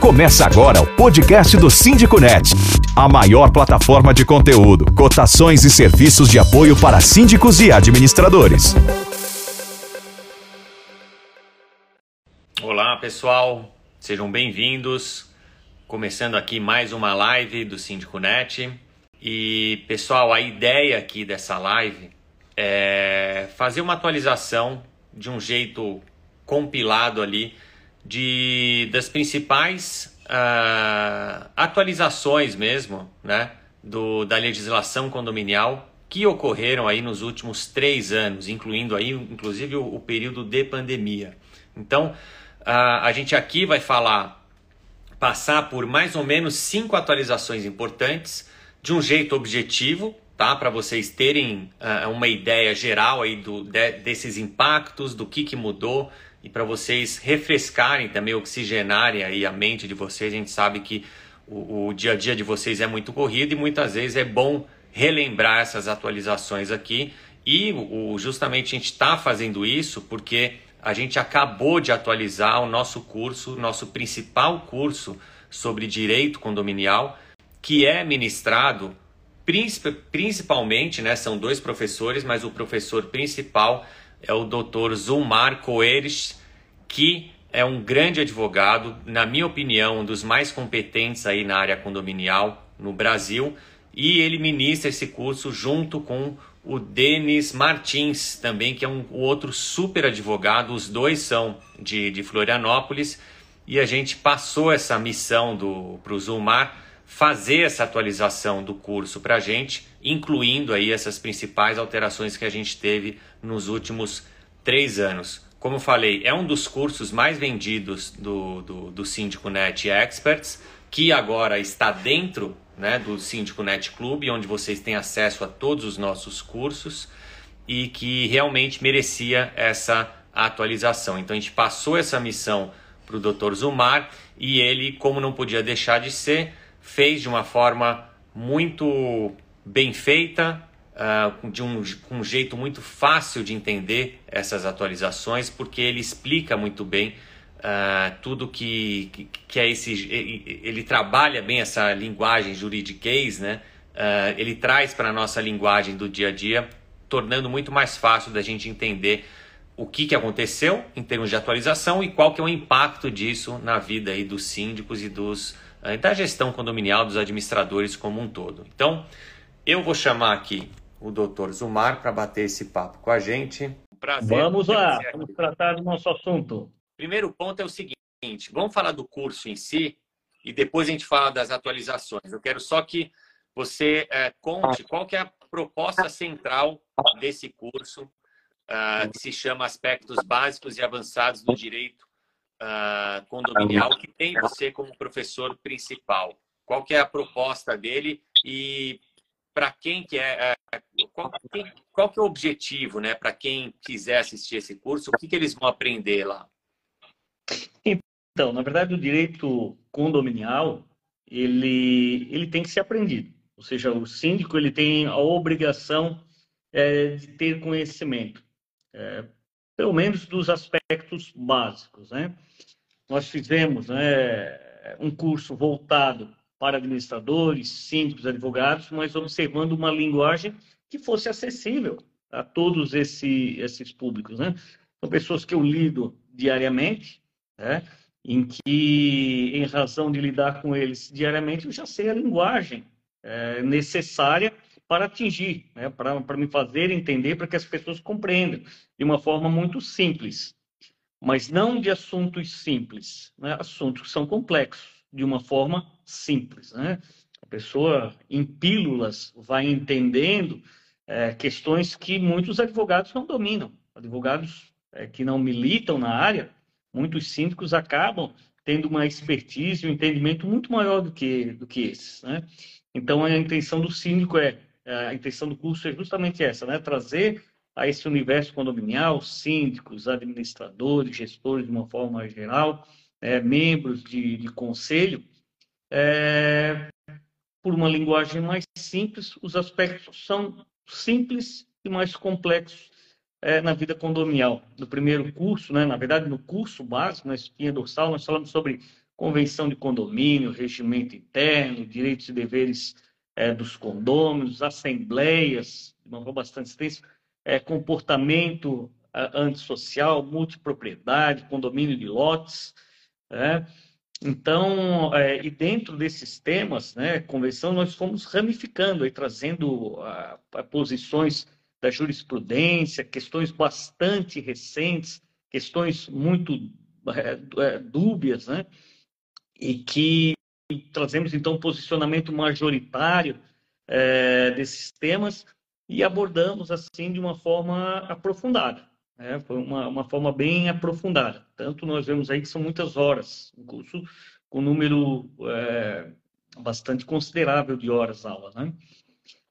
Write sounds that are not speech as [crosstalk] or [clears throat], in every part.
Começa agora o podcast do Síndico Net, a maior plataforma de conteúdo, cotações e serviços de apoio para síndicos e administradores. Olá, pessoal. Sejam bem-vindos. Começando aqui mais uma live do Síndico Net. E, pessoal, a ideia aqui dessa live é fazer uma atualização de um jeito compilado ali de, das principais uh, atualizações mesmo, né, do, da legislação condominial que ocorreram aí nos últimos três anos, incluindo aí, inclusive, o, o período de pandemia. Então, uh, a gente aqui vai falar, passar por mais ou menos cinco atualizações importantes, de um jeito objetivo, tá? Para vocês terem uh, uma ideia geral aí do, de, desses impactos, do que, que mudou, e para vocês refrescarem também, oxigenarem aí a mente de vocês. A gente sabe que o, o, dia a dia de vocês é muito corrido e muitas vezes é bom relembrar essas atualizações aqui. E o, justamente a gente está fazendo isso porque a gente acabou de atualizar o nosso curso, nosso principal curso sobre direito condominial, que é ministrado principalmente, né, são dois professores, mas o professor principal é o Dr. Zulmar Coeres, que é um grande advogado, na minha opinião, um dos mais competentes aí na área condominial no Brasil, e ele ministra esse curso junto com o Denis Martins, também, que é um outro super advogado, os dois são de, de Florianópolis, e a gente passou essa missão para o Zulmar fazer essa atualização do curso para a gente, incluindo aí essas principais alterações que a gente teve nos últimos três anos. Como falei, é um dos cursos mais vendidos do, do, do Síndico Net Experts, que agora está dentro né, do Síndico Net Club, onde vocês têm acesso a todos os nossos cursos e que realmente merecia essa atualização. Então a gente passou essa missão para o Dr. Zumar e ele, como não podia deixar de ser, fez de uma forma muito bem feita, uh, de um, um jeito muito fácil de entender essas atualizações, porque ele explica muito bem uh, tudo que, que, é esse. Ele, ele, trabalha bem essa linguagem juridiquês, né? Uh, ele traz para a nossa linguagem do dia a dia, tornando muito mais fácil da gente entender o que, que aconteceu em termos de atualização e qual que é o impacto disso na vida aí dos síndicos e dos, da gestão condominial, dos administradores como um todo. Então, eu vou chamar aqui o doutor Zumar para bater esse papo com a gente. prazer. Vamos lá, vamos tratar do nosso assunto. Primeiro ponto é o seguinte: vamos falar do curso em si e depois a gente fala das atualizações. Eu quero só que você é, conte qual que é a proposta central desse curso, uh, que se chama Aspectos Básicos e Avançados do Direito uh, Condominial, que tem você como professor principal. Qual que é a proposta dele e para quem que é, é qual, quem, qual, que é o objetivo, né, para quem quiser assistir esse curso, o que, que eles vão aprender lá? Então, na verdade, o direito condominial ele ele tem que ser aprendido. Ou seja, o síndico ele tem a obrigação é, de ter conhecimento, é, pelo menos dos aspectos básicos, né? Nós fizemos né, um curso voltado para administradores, síndicos, advogados, mas observando uma linguagem que fosse acessível a todos esse, esses públicos. Né? São pessoas que eu lido diariamente, né? em que, em razão de lidar com eles diariamente, eu já sei a linguagem é, necessária para atingir, né? para, para me fazer entender, para que as pessoas compreendam de uma forma muito simples. Mas não de assuntos simples, né? assuntos que são complexos de uma forma simples. Né? A pessoa, em pílulas, vai entendendo é, questões que muitos advogados não dominam. Advogados é, que não militam na área, muitos síndicos acabam tendo uma expertise, um entendimento muito maior do que, do que esses. Né? Então, a intenção do síndico é, é, a intenção do curso é justamente essa, né? trazer a esse universo condominial, síndicos, administradores, gestores de uma forma geral, é, membros de, de conselho, é, por uma linguagem mais simples, os aspectos são simples e mais complexos é, na vida condominial. No primeiro curso, né, na verdade, no curso básico, na espinha dorsal, nós falamos sobre convenção de condomínio, regimento interno, direitos e deveres é, dos condôminos, assembleias, de uma forma bastante extensa, é, comportamento é, antissocial, multipropriedade, condomínio de lotes. Né? Então, é, e dentro desses temas, né, convenção, nós fomos ramificando, aí, trazendo a, a posições da jurisprudência, questões bastante recentes, questões muito é, é dúbias, né? E que trazemos então um posicionamento majoritário é, desses temas e abordamos assim de uma forma aprofundada. Né? Foi uma, uma forma bem aprofundada. Tanto nós vemos aí que são muitas horas, um curso com número é, bastante considerável de horas aula. Né?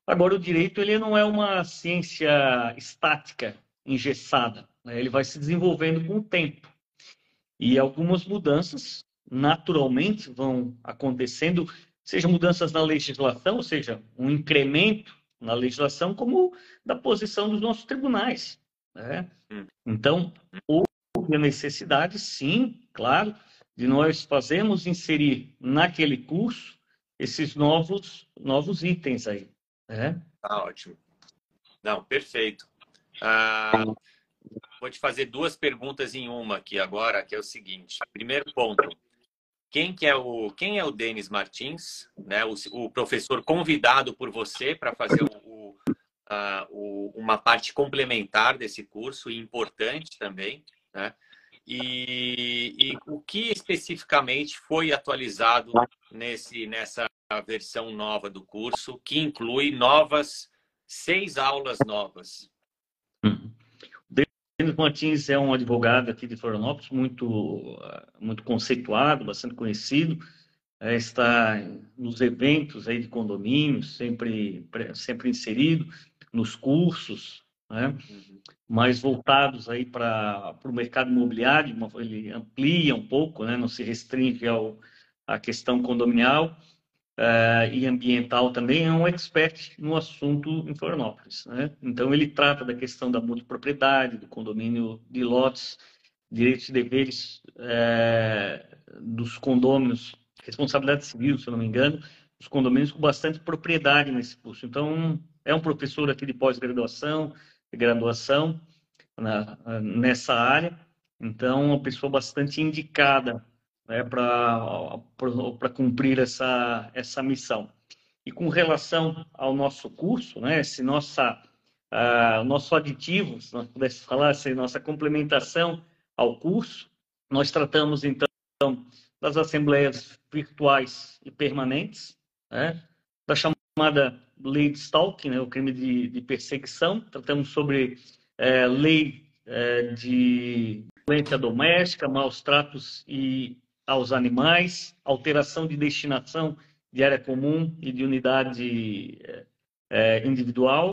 Agora, o direito ele não é uma ciência estática, engessada. Né? Ele vai se desenvolvendo com o tempo. E algumas mudanças naturalmente vão acontecendo, seja mudanças na legislação, ou seja, um incremento na legislação, como da posição dos nossos tribunais. Né? Hum. Então, houve a necessidade, sim, claro, de nós fazermos inserir naquele curso esses novos, novos itens aí. Né? Tá ótimo. Não, perfeito. Ah, vou te fazer duas perguntas em uma aqui agora, que é o seguinte. Primeiro ponto, quem que é o quem é o Denis Martins, né? O, o professor convidado por você para fazer o, uh, o, uma parte complementar desse curso e importante também, né? E, e, o que especificamente foi atualizado nesse nessa versão nova do curso, que inclui novas seis aulas novas. Denis Martins é um advogado aqui de Florianópolis, muito, muito conceituado, bastante conhecido, é, está nos eventos aí de condomínios, sempre, sempre inserido, nos cursos, né? Uhum. mais voltados aí para o mercado imobiliário, ele amplia um pouco, né? não se restringe ao, à questão condominial, uh, e ambiental também, é um expert no assunto em Florianópolis. Né? Então, ele trata da questão da multipropriedade, do condomínio de lotes, direitos e deveres uh, dos condôminos, responsabilidade civil, se eu não me engano, os condomínios com bastante propriedade nesse curso. Então, é um professor aqui de pós-graduação, de graduação na, nessa área, então, uma pessoa bastante indicada né, para cumprir essa, essa missão. E com relação ao nosso curso, né, esse nossa, uh, nosso aditivo, se nós pudéssemos falar, essa nossa complementação ao curso, nós tratamos então das assembleias virtuais e permanentes, né, da chamada lei de stalking, né, o crime de, de perseguição, tratamos sobre é, lei é, de violência doméstica, maus tratos e aos animais, alteração de destinação de área comum e de unidade é, individual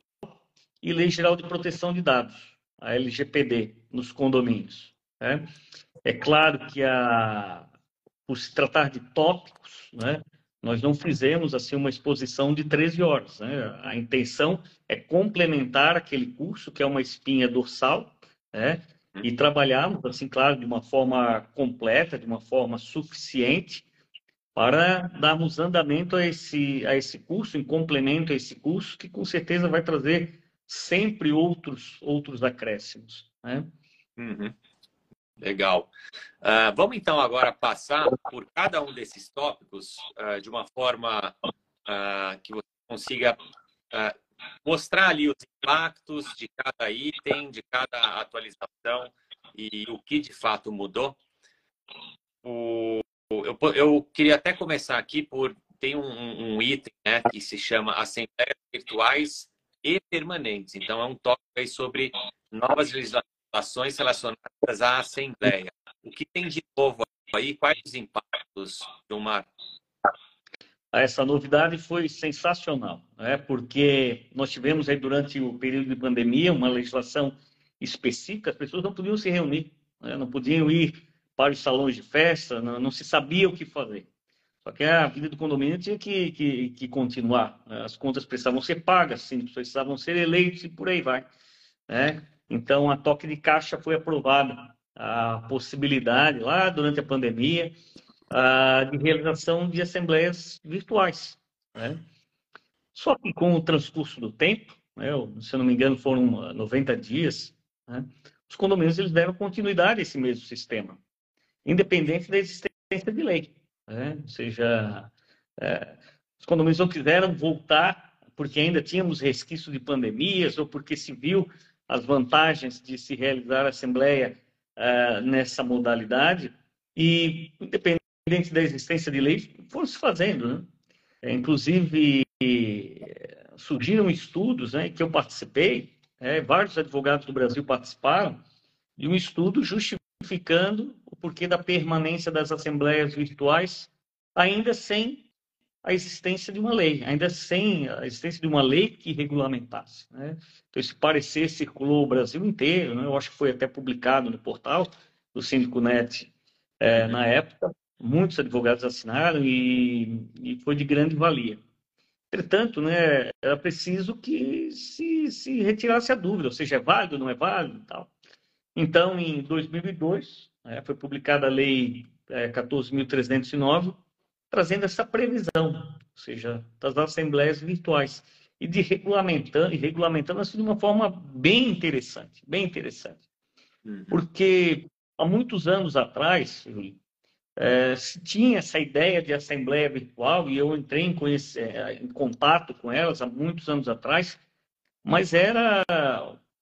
e Lei Geral de Proteção de Dados, a LGPD, nos condomínios. Né? É claro que, a, por se tratar de tópicos, né, nós não fizemos assim uma exposição de 13 horas. Né? A intenção é complementar aquele curso, que é uma espinha dorsal, né? E trabalharmos, assim, claro, de uma forma completa, de uma forma suficiente, para darmos andamento a esse, a esse curso, em complemento a esse curso, que com certeza vai trazer sempre outros, outros acréscimos. Né? Uhum. Legal. Uh, vamos então agora passar por cada um desses tópicos uh, de uma forma uh, que você consiga mostrar ali os impactos de cada item, de cada atualização e o que de fato mudou. O, eu, eu queria até começar aqui por tem um, um item né, que se chama Assembleias Virtuais e Permanentes. Então, é um tópico aí sobre novas legislações relacionadas à Assembleia. O que tem de novo aí? Quais os impactos, Gilmar? Essa novidade foi sensacional, né? porque nós tivemos aí durante o período de pandemia uma legislação específica, as pessoas não podiam se reunir, né? não podiam ir para os salões de festa, não, não, se sabia o que fazer. Só que a vida do condomínio tinha que, que, que continuar, né? as contas precisavam ser pagas, sim, precisavam ser eleitos e por aí vai. Né? Então, a toque de caixa foi aprovada, a possibilidade lá durante a pandemia ah, de realização de assembleias virtuais. Né? Só que com o transcurso do tempo, né, se eu não me engano foram 90 dias, né, os condomínios eles deram continuidade a esse mesmo sistema, independente da existência de lei. Né? Ou seja, é, os condomínios não quiseram voltar porque ainda tínhamos resquício de pandemias ou porque se viu as vantagens de se realizar a assembleia uh, nessa modalidade e, independente da existência de lei, foram se fazendo. Né? É, inclusive, surgiram estudos né, que eu participei, é, vários advogados do Brasil participaram, de um estudo justificando o porquê da permanência das assembleias virtuais ainda sem a existência de uma lei, ainda sem a existência de uma lei que regulamentasse. Né? Então, esse parecer circulou o Brasil inteiro, né? eu acho que foi até publicado no portal do Síndico Net é, na época, muitos advogados assinaram e, e, foi de grande valia. Entretanto, né, era preciso que se, se retirasse a dúvida, ou seja, é válido, não é válido tal. Então, em 2002, é, foi publicada a Lei é, 14.309, trazendo essa previsão, ou seja, das assembleias virtuais e de regulamentando e regulamentando assim de uma forma bem interessante, bem interessante, uhum. porque há muitos anos atrás é, se tinha essa ideia de assembleia virtual e eu entrei em, é, em contato com elas há muitos anos atrás, mas era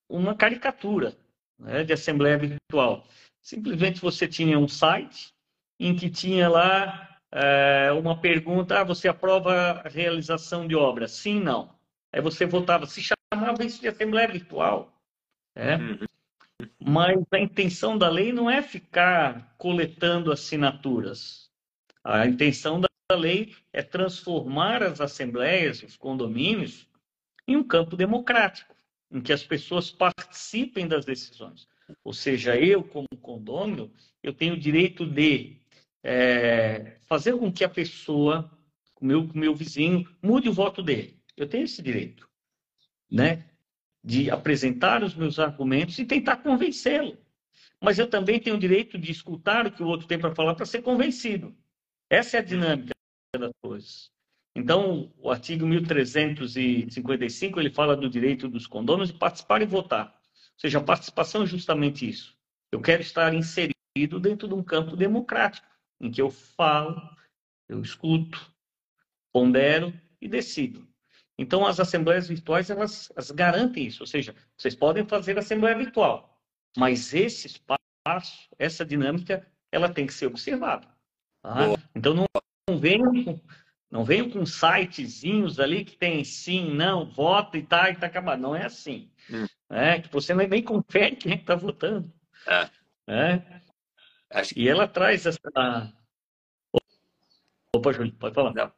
uma caricatura né, de assembleia virtual. Simplesmente você tinha um site em que tinha lá é, uma pergunta, ah, você aprova a realização de obra? Sim, não. Aí você votava, se chamava isso de Assembleia Virtual. É? Uhum. Mas a intenção da lei não é ficar coletando assinaturas. A intenção da lei é transformar as assembleias, os condomínios, em um campo democrático, em que as pessoas participem das decisões. Ou seja, eu, como condômino, eu tenho o direito de é, fazer com que a pessoa, o meu, meu vizinho, mude o voto dele. Eu tenho esse direito, né? De apresentar os meus argumentos e tentar convencê-lo. Mas eu também tenho o direito de escutar o que o outro tem para falar para ser convencido. Essa é a dinâmica das coisas. Então, o artigo 1355, ele fala do direito dos condôminos de participar e votar. Ou seja, a participação é justamente isso. Eu quero estar inserido dentro de um campo democrático em que eu falo, eu escuto, pondero e decido. Então, as assembleias virtuais, elas, elas garantem isso. Ou seja, vocês podem fazer assembleia virtual, mas esse espaço, essa dinâmica, ela tem que ser observada. Tá? Então, não, não venham com, não venham com sitezinhos ali que tem sim, não, vota e tá, e tá acabado. Não é assim. Hum. É, que você nem confere quem é está votando. É. É. Que... E ela traz essa. Opa, Júlio, pode falar. Não,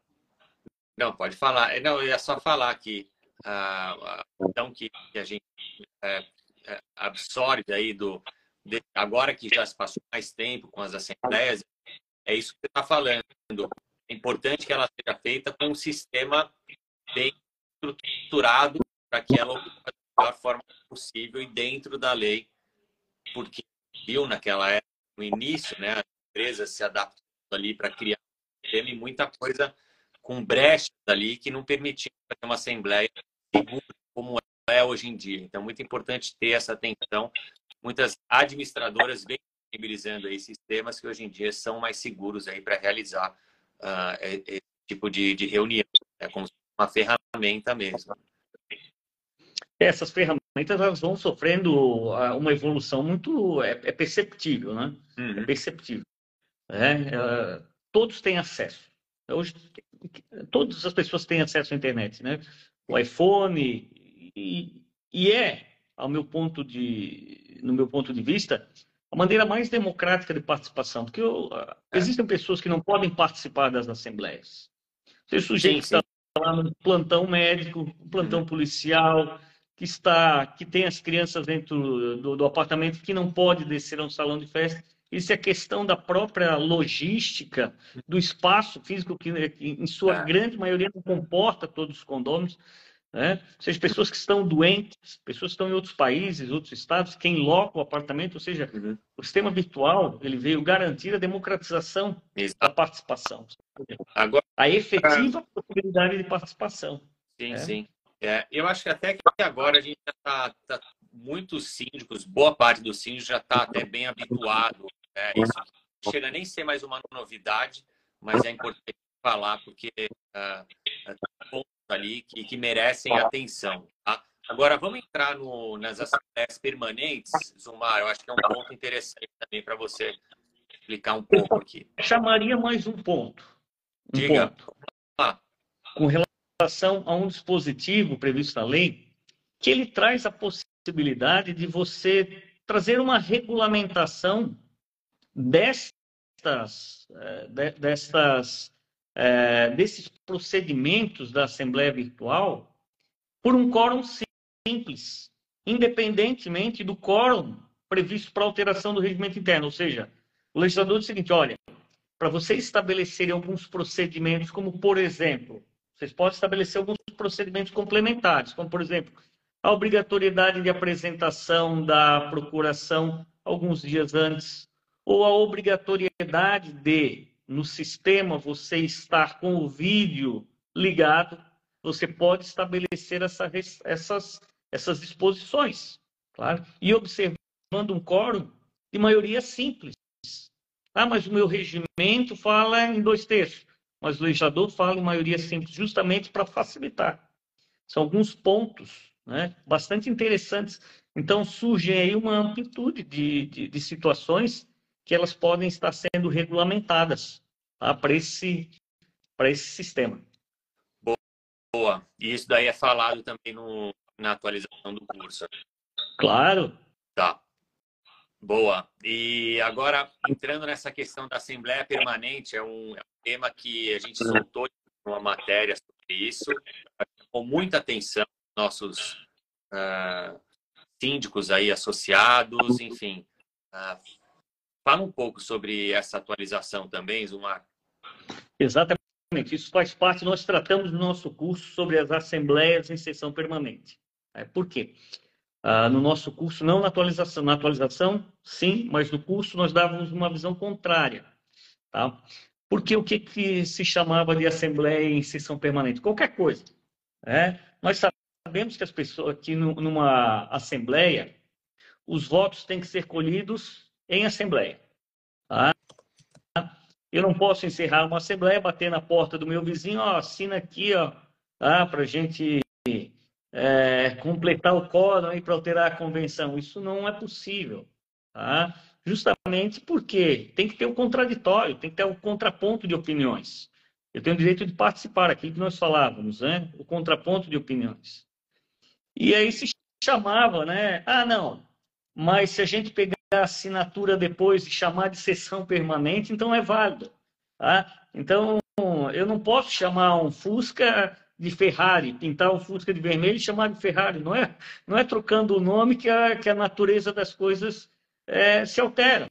não pode falar. Não, eu ia só falar que a questão que, que a gente é, é, absorve aí do. De, agora que já se passou mais tempo com as assembleias, é isso que você está falando. É importante que ela seja feita com um sistema bem estruturado para que ela ocupe da melhor forma possível e dentro da lei, porque viu naquela época no início, né, as empresas se adaptando ali para criar um sistema e muita coisa com brechas ali que não permitiam fazer uma assembleia segura como é hoje em dia. Então, muito importante ter essa atenção. Muitas administradoras vêm disponibilizando aí sistemas que hoje em dia são mais seguros aí para realizar uh, esse tipo de, de reunião, é como uma ferramenta mesmo. Essas ferramentas elas vão sofrendo ah, uma evolução muito é, é perceptível, né? Uhum. É perceptível. É, é, todos têm acesso. Hoje, todas as pessoas têm acesso à internet, né? O iPhone e, e é, ao meu ponto de, no meu ponto de vista, a maneira mais democrática de participação, porque eu, ah, é. existem pessoas que não podem participar das assembleias. Você sujeito está lá no plantão médico, plantão uhum. policial, que está, que tem as crianças dentro do, do apartamento que não pode descer a um salão de festa. Isso é questão da própria logística do espaço físico que, em sua é. grande maioria não comporta todos os condôminos. né? ou seja, pessoas que estão doentes, pessoas que estão em outros países, outros estados, quem loca o apartamento, ou seja, uhum. o sistema virtual ele veio garantir a democratização Exato. da participação, Agora, a efetiva possibilidade de participação. Sim, é? sim. É, eu acho que até que agora a gente já está tá, muitos síndicos, boa parte dos síndicos já está até bem habituado. Né? Isso chega nem a ser mais uma novidade, mas é importante falar porque uh, pontos ali que, que merecem atenção. Tá? Agora, vamos entrar no, nas assembleias permanentes, Zumar. Eu acho que é um ponto interessante também para você explicar um pouco aqui. Chamaria mais um ponto. Um Diga. Ponto. Ah. Com relação a um dispositivo previsto na lei, que ele traz a possibilidade de você trazer uma regulamentação destas, eh, destas é, desses procedimentos da Assembleia Virtual por um quórum simples, independentemente do quórum previsto para alteração do regimento interno. Ou seja, o legislador diz o seguinte: olha, para vocês estabelecerem alguns procedimentos, como por exemplo, vocês podem estabelecer alguns procedimentos complementares, como por exemplo, a obrigatoriedade de apresentação da procuração alguns dias antes, ou a obrigatoriedade de no sistema você estar com o vídeo ligado, você pode estabelecer essa, essas, essas disposições, claro, e observando um quórum de maioria simples. Ah, mas o meu regimento fala em dois terços, mas o legislador fala em maioria simples, justamente para facilitar. São alguns pontos né, bastante interessantes. Então, surge aí uma amplitude de, de, de situações que elas podem estar sendo regulamentadas tá, para esse, esse sistema. Boa. E isso daí é falado também no, na atualização do curso. Claro. Tá. Boa. E agora, entrando nessa questão da Assembleia Permanente, é um, é um tema que a gente soltou uma matéria sobre isso, com muita atenção, nossos uh, síndicos aí associados, enfim. Uh, Fala um pouco sobre essa atualização também, Zumar. Exatamente, isso faz parte, nós tratamos no nosso curso sobre as assembleias em sessão permanente. É, por quê? Ah, no nosso curso, não na atualização, na atualização, sim, mas no curso nós dávamos uma visão contrária. Tá? Porque o que, que se chamava de assembleia em sessão permanente? Qualquer coisa. É? Nós sabemos que as pessoas, que numa assembleia, os votos têm que ser colhidos em assembleia. Tá? Eu não posso encerrar uma assembleia, bater na porta do meu vizinho, ó, assina aqui, ó, tá? para a gente é, completar o quórum e para alterar a convenção. Isso não é possível. Tá? Justamente porque tem que ter o contraditório, tem que ter o contraponto de opiniões. Eu tenho o direito de participar, aqui que nós falávamos, né? o contraponto de opiniões. E aí se chamava, né? Ah, não, mas se a gente pegar a assinatura depois e chamar de sessão permanente, então é válido. Tá? Então, eu não posso chamar um Fusca de Ferrari, pintar um Fusca de vermelho e chamar de Ferrari. Não é, não é trocando o nome que a, que a natureza das coisas é, se altera.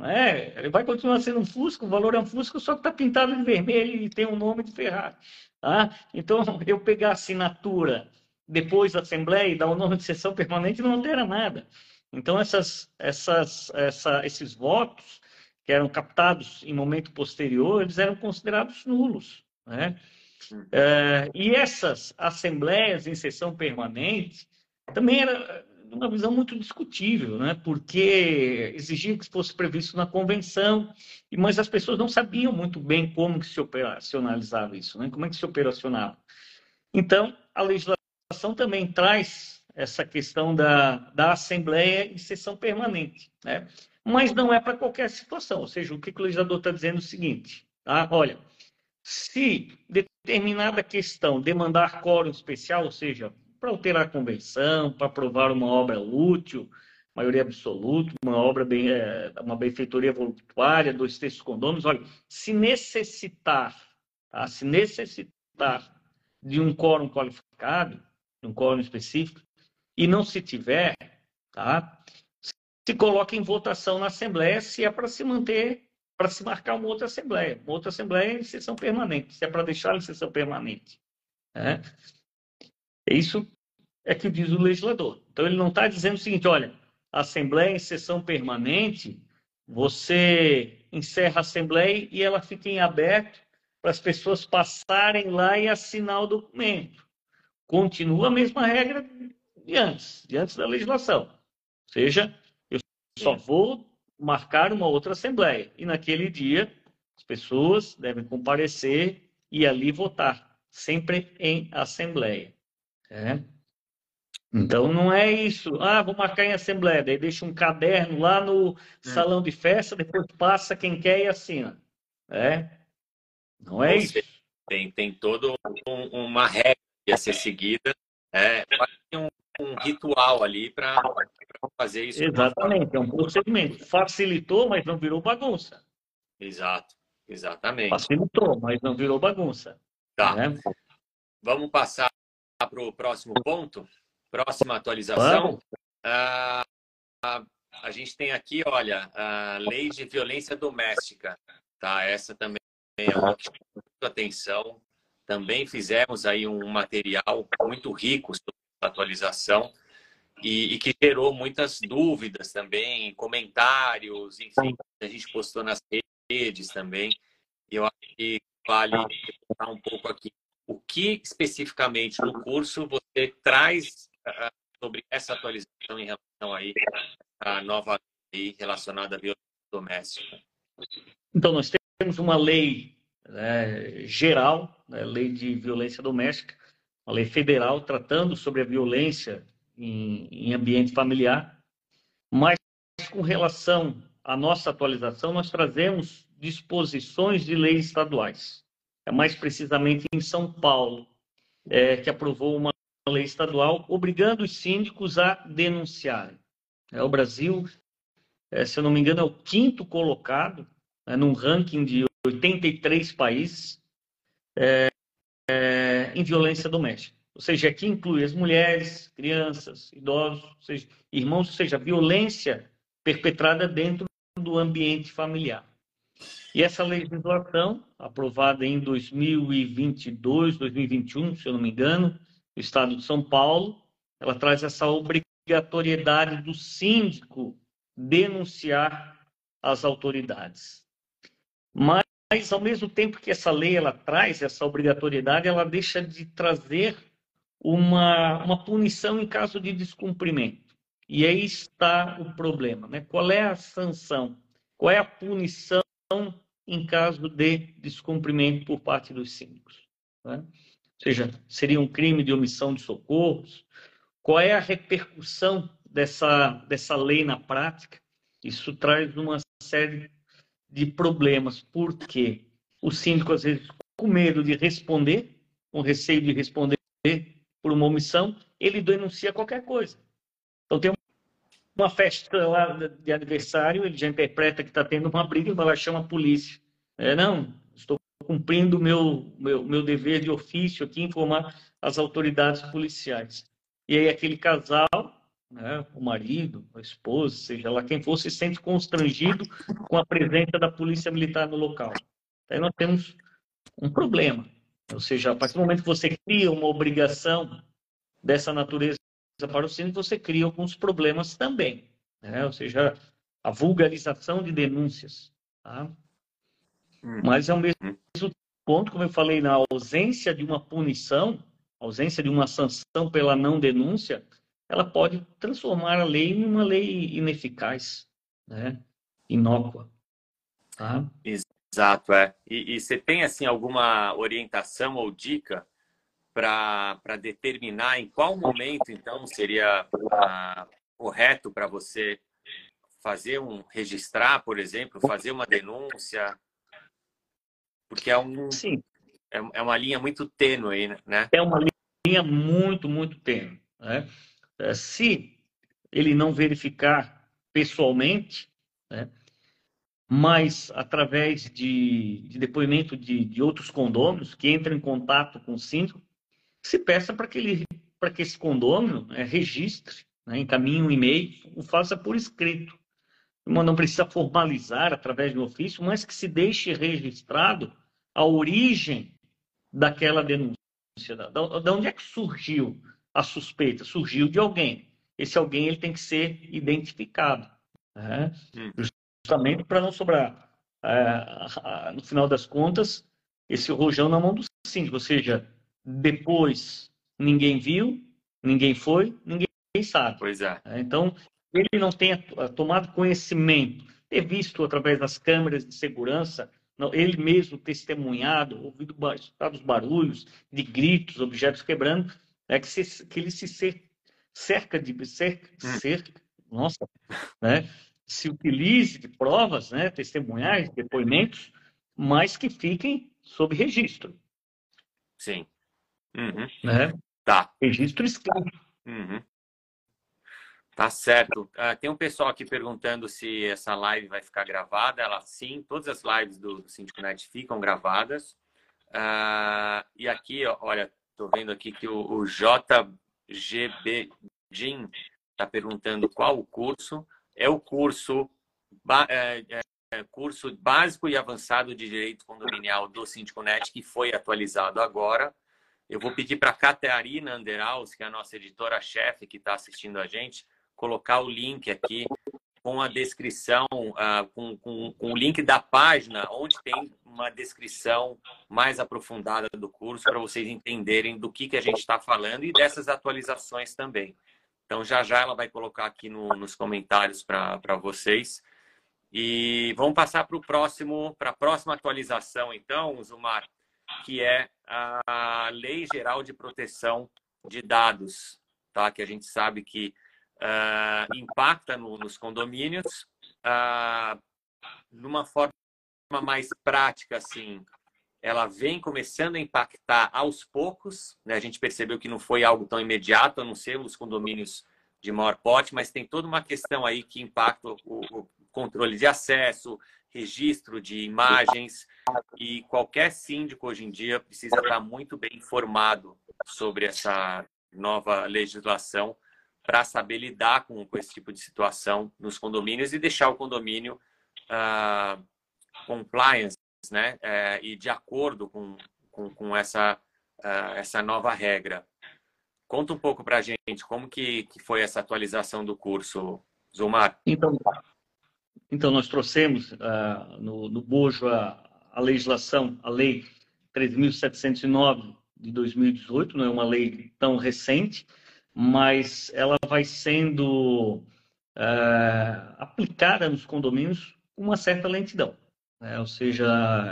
É? Ele vai continuar sendo um Fusca, o valor é um Fusca, só que está pintado de vermelho e tem o um nome de Ferrari. Tá? Então, [laughs] eu pegar a assinatura depois da Assembleia e dar o nome de sessão permanente não altera nada. Então, essas, essas, essa, esses votos que eram captados em momento posterior, eles eram considerados nulos. Né? É, e essas assembleias em sessão permanente também era uma visão muito discutível, né? porque exigia que fosse previsto na convenção, mas as pessoas não sabiam muito bem como que se operacionalizava isso, né? como é que se operacionava. Então, a legislação também traz essa questão da, da Assembleia em sessão permanente. Né? Mas não é para qualquer situação. Ou seja, o que o legislador está dizendo é o seguinte: tá? olha, se determinada questão demandar quórum especial, ou seja, para alterar a convenção, para aprovar uma obra útil, maioria absoluta, uma obra bem, é, uma benfeitoria voluntária, dois textos condôminos, olha, se necessitar, tá? se necessitar de um quórum qualificado, de um quórum específico, e não se tiver, tá? se coloca em votação na Assembleia se é para se manter, para se marcar uma outra Assembleia. Uma outra Assembleia em sessão permanente, se é para deixar em sessão permanente. Né? Isso é que diz o legislador. Então, ele não está dizendo o seguinte: olha, Assembleia em sessão permanente, você encerra a Assembleia e ela fica em aberto para as pessoas passarem lá e assinar o documento. Continua a mesma regra de antes, de antes da legislação. Ou seja, eu só vou marcar uma outra Assembleia. E naquele dia, as pessoas devem comparecer e ali votar, sempre em Assembleia. É? Então não é isso, ah, vou marcar em assembleia, daí deixa um caderno lá no é. salão de festa, depois passa quem quer e assina. É? Não é isso. Tem, tem toda um, uma regra a ser seguida, é um, um ritual ali para fazer isso. Exatamente, é um procedimento. Facilitou, mas não virou bagunça. Exato, exatamente. Facilitou, mas não virou bagunça. Tá. Né? Vamos passar para o próximo ponto? Próxima atualização. Ah, a, a gente tem aqui, olha, a lei de violência doméstica. Tá? Essa também é uma que atenção. Também fizemos aí um material muito rico atualização e, e, que gerou muitas dúvidas também, comentários, enfim, a gente postou nas redes também. E eu acho que vale falar um pouco aqui. O que especificamente no curso você traz sobre essa atualização em relação aí à nova lei relacionada à violência doméstica? Então, nós temos uma lei né, geral, né, lei de violência doméstica, uma lei federal tratando sobre a violência em, em ambiente familiar, mas com relação à nossa atualização, nós trazemos disposições de leis estaduais. É mais precisamente em São Paulo, é, que aprovou uma lei estadual obrigando os síndicos a denunciarem. É, o Brasil, é, se eu não me engano, é o quinto colocado né, num ranking de 83 países é, é, em violência doméstica. Ou seja, aqui inclui as mulheres, crianças, idosos, ou seja, irmãos, ou seja, violência perpetrada dentro do ambiente familiar. E essa legislação, aprovada em 2022, 2021, se eu não me engano, do Estado de São Paulo, ela traz essa obrigatoriedade do síndico denunciar as autoridades. Mas, ao mesmo tempo que essa lei ela traz essa obrigatoriedade, ela deixa de trazer uma, uma punição em caso de descumprimento. E aí está o problema. Né? Qual é a sanção? Qual é a punição em caso de descumprimento por parte dos síndicos? Né? Ou seja, seria um crime de omissão de socorros? Qual é a repercussão dessa, dessa lei na prática? Isso traz uma série de problemas, porque o síndico, às vezes, com medo de responder, com receio de responder por uma omissão, ele denuncia qualquer coisa. Então, tem uma festa lá de aniversário, ele já interpreta que está tendo uma briga, e vai lá chama a polícia. É, não, estou cumprindo o meu, meu, meu dever de ofício aqui, informar as autoridades policiais. E aí aquele casal, né, o marido, a esposa, seja lá quem for, se sente constrangido com a presença da polícia militar no local. Aí nós temos um problema. Ou seja, a partir do momento que você cria uma obrigação dessa natureza para o síndico, você cria alguns problemas também. Né? Ou seja, a vulgarização de denúncias. Tá? Hum. Mas, ao mesmo ponto, como eu falei, na ausência de uma punição, ausência de uma sanção pela não denúncia, ela pode transformar a lei em uma lei ineficaz, né? inócua. Tá? Exato, é. E, e você tem assim alguma orientação ou dica para determinar em qual momento então seria uh, correto para você fazer um registrar, por exemplo, fazer uma denúncia? Porque é um Sim. É, é uma linha muito tênue, né? É uma linha muito, muito tênue. Né? É, se ele não verificar pessoalmente, né? mas através de, de depoimento de, de, outros condôminos que entram em contato com o síndico, se peça para que ele que esse condômino né, registre, né, encaminhe um e-mail, o faça por escrito não precisa formalizar através do ofício, mas que se deixe registrado a origem daquela denúncia, da, onde é que surgiu a suspeita? Surgiu de alguém. Esse alguém ele tem que ser identificado. Né? Hum. Justamente para não sobrar, é, no final das contas, esse rojão na mão do síndico. Ou seja, depois ninguém viu, ninguém foi, ninguém sabe. Pois é. é então, ele não tem tomado conhecimento, ter visto através das câmeras de segurança ele mesmo testemunhado, ouvido os barulhos de gritos, objetos quebrando, é que, se, que ele se cerca de cerca, hum. cerca nossa, né? Se utilize de provas, né? Testemunhais, depoimentos, mas que fiquem sob registro. Sim. Uhum. Né? Tá. Registro escrito. Uhum. Tá certo. Uh, tem um pessoal aqui perguntando se essa live vai ficar gravada. Ela sim, todas as lives do, do Net ficam gravadas. Uh, e aqui, ó, olha, estou vendo aqui que o, o JGB Jim está perguntando qual o curso. É o curso, é, é, é, curso básico e avançado de direito condominial do Net que foi atualizado agora. Eu vou pedir para a Catarina Anderaus, que é a nossa editora-chefe que está assistindo a gente, colocar o link aqui com a descrição, uh, com, com, com, o link da página, onde tem uma descrição mais aprofundada do curso, para vocês entenderem do que, que a gente está falando e dessas atualizações também. Então, já já ela vai colocar aqui no, nos comentários para vocês. E vamos passar para o próximo, para a próxima atualização, então, Zumar, que é a Lei Geral de Proteção de Dados, tá? Que a gente sabe que uh, impacta no, nos condomínios uh, numa forma mais prática, assim, ela vem começando a impactar aos poucos. Né? A gente percebeu que não foi algo tão imediato, a não ser os condomínios de maior porte, mas tem toda uma questão aí que impacta o, o controle de acesso, registro de imagens e qualquer síndico hoje em dia precisa estar muito bem informado sobre essa nova legislação para saber lidar com, com, esse tipo de situação nos condomínios e deixar o condomínio uh, compliance, né? Uh, e de acordo com, com, com essa, uh, essa nova regra. Conta um pouco para a gente como que, que foi essa atualização do curso, Zumar. Então, então nós trouxemos uh, no, no bojo a, a legislação, a lei 3.709 de 2018, não é uma lei tão recente, mas ela vai sendo é, aplicada nos condomínios com uma certa lentidão. Né? Ou seja,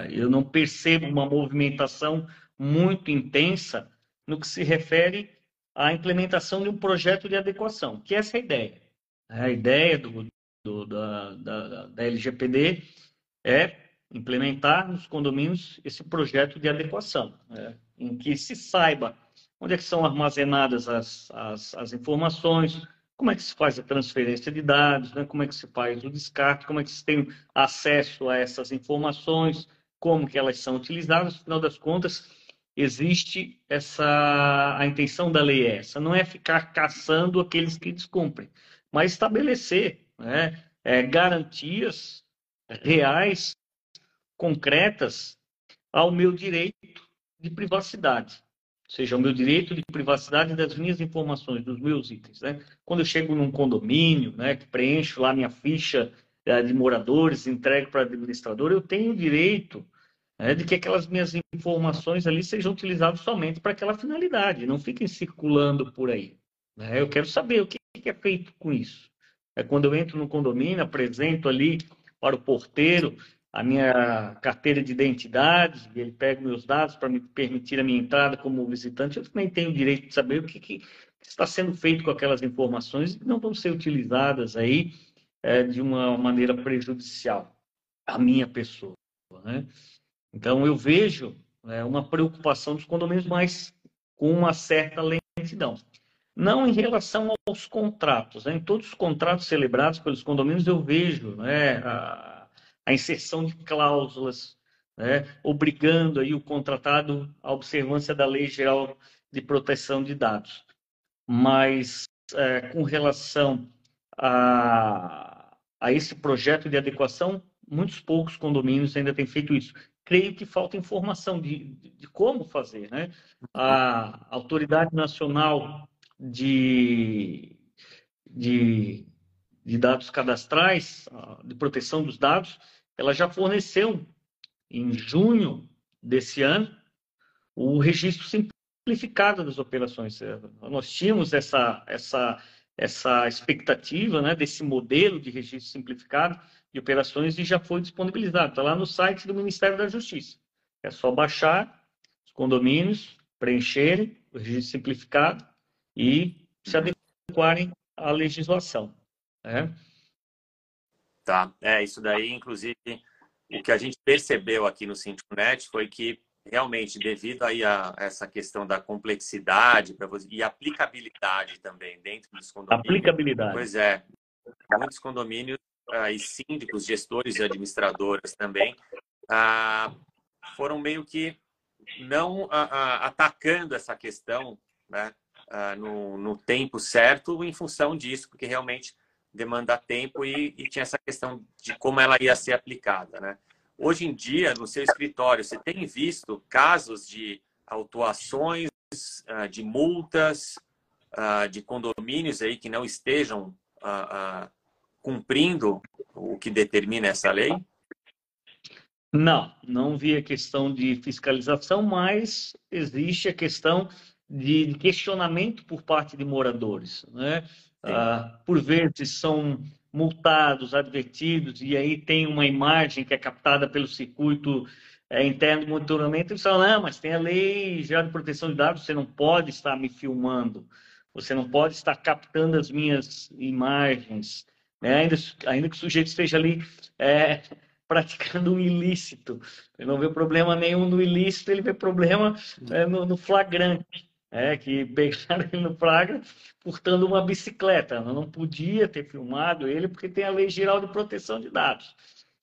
eu não percebo uma movimentação muito intensa no que se refere à implementação de um projeto de adequação, que essa é a ideia. A ideia do, do da, da, da LGPD é implementar nos condomínios esse projeto de adequação, né? em que se saiba onde é que são armazenadas as, as, as informações, como é que se faz a transferência de dados, né? como é que se faz o descarte, como é que se tem acesso a essas informações, como que elas são utilizadas, afinal das contas, existe essa a intenção da lei é essa, não é ficar caçando aqueles que descumprem, mas estabelecer né, é, garantias reais, concretas ao meu direito de privacidade seja, o meu direito de privacidade das minhas informações, dos meus itens. Né? Quando eu chego num condomínio, né, que preencho lá minha ficha é, de moradores, entrego para administrador, eu tenho o direito né, de que aquelas minhas informações ali sejam utilizadas somente para aquela finalidade, não fiquem circulando por aí. Né? Eu quero saber o que, que é feito com isso. É quando eu entro no condomínio, apresento ali para o porteiro a minha carteira de identidade, ele pega meus dados para me permitir a minha entrada como visitante, eu também tenho o direito de saber o que, que está sendo feito com aquelas informações que não vão ser utilizadas aí é, de uma maneira prejudicial à minha pessoa. Né? Então, eu vejo é, uma preocupação dos condomínios, mas com uma certa lentidão. Não em relação aos contratos. Né? Em todos os contratos celebrados pelos condomínios, eu vejo né, a, a inserção de cláusulas, né, obrigando aí o contratado à observância da Lei Geral de Proteção de Dados. Mas é, com relação a, a esse projeto de adequação, muitos poucos condomínios ainda têm feito isso. Creio que falta informação de, de, de como fazer. Né? A Autoridade Nacional de, de, de dados cadastrais, de proteção dos dados, ela já forneceu em junho desse ano o registro simplificado das operações. Nós tínhamos essa, essa, essa expectativa né, desse modelo de registro simplificado de operações e já foi disponibilizado. Está lá no site do Ministério da Justiça. É só baixar os condomínios, preencherem o registro simplificado e se adequarem à legislação. Né? Tá, é isso daí, inclusive, o que a gente percebeu aqui no Net foi que realmente, devido aí a essa questão da complexidade você, e aplicabilidade também dentro dos condomínios. Aplicabilidade. Pois é, muitos condomínios uh, e síndicos, gestores e administradoras também uh, foram meio que não uh, atacando essa questão né, no, no tempo certo em função disso, porque realmente demanda tempo e, e, tinha essa questão de como ela ia ser aplicada, né? Hoje em dia, no seu escritório, você tem visto casos de autuações, ah, de multas, ah, de condomínios aí que não estejam ah, cumprindo o que determina essa lei? Não, não vi a questão de fiscalização, mas existe a questão de questionamento por parte de moradores. Né? Ah, por vezes são multados, advertidos, e aí tem uma imagem que é captada pelo circuito é, interno de monitoramento, eles falam, não, mas tem a lei já de proteção de dados, você não pode estar me filmando, você não pode estar captando as minhas imagens, né? ainda, ainda que o sujeito esteja ali é, [laughs] praticando um ilícito. Ele não vê problema nenhum no ilícito, ele vê problema é, no, no flagrante é, que [laughs] pegaram ele no Praga furtando uma bicicleta. Eu não podia ter filmado ele porque tem a Lei Geral de Proteção de Dados.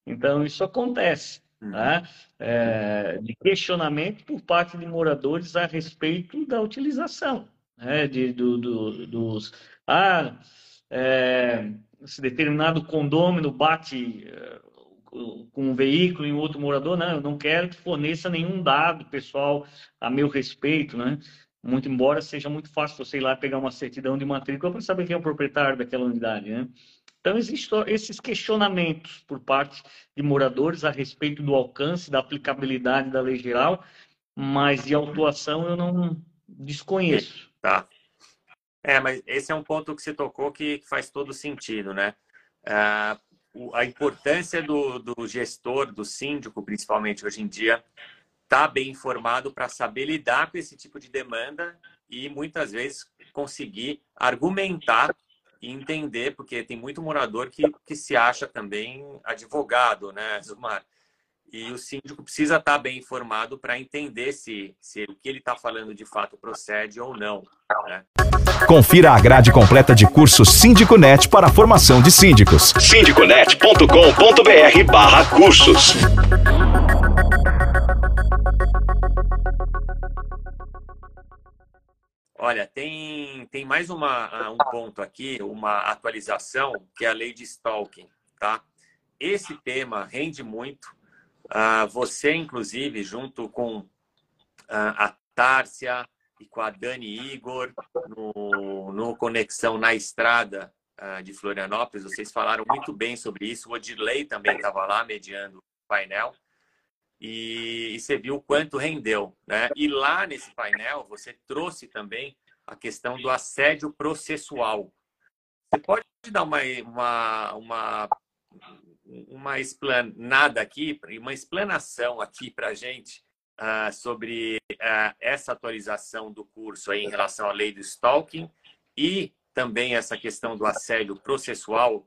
Então, isso acontece. Uhum. Tá? É, de questionamento por parte de moradores a respeito da utilização né? de, do, do, dos. Ah, é, se determinado condômino bate é, com um veículo em outro morador, não, eu não quero que forneça nenhum dado pessoal a meu respeito, né? Muito embora seja muito fácil você ir lá pegar uma certidão de matrícula para saber quem é o proprietário daquela unidade, né? Então, existem esses questionamentos por parte de moradores a respeito do alcance, da aplicabilidade da lei geral, mas de autuação eu não desconheço. Tá. É, mas esse é um ponto que você tocou que faz todo sentido, né? Ah, a importância do, do gestor, do síndico, principalmente hoje em dia, estar tá bem informado para saber lidar com esse tipo de demanda e muitas vezes conseguir argumentar e entender, porque tem muito morador que, que se acha também advogado, né, Zumar? E o síndico precisa estar tá bem informado para entender se, se o que ele está falando de fato procede ou não. Né? Confira a grade completa de cursos Síndico Net para a formação de síndicos. síndiconet.com.br barra cursos. Olha, tem, tem mais uma, ah, um ponto aqui, uma atualização, que é a lei de stalking, tá? Esse tema rende muito. Uh, você, inclusive, junto com uh, a Tárcia e com a Dani Igor, no, no Conexão na Estrada de Florianópolis, vocês falaram muito bem sobre isso. O Odilei também estava lá mediando o painel e, e você viu o quanto rendeu. Né? E lá nesse painel você trouxe também a questão do assédio processual. Você pode dar uma, uma, uma, uma explanada aqui, uma explanação aqui para a gente uh, sobre uh, essa atualização do curso aí em relação à lei do stalking e também essa questão do assédio processual?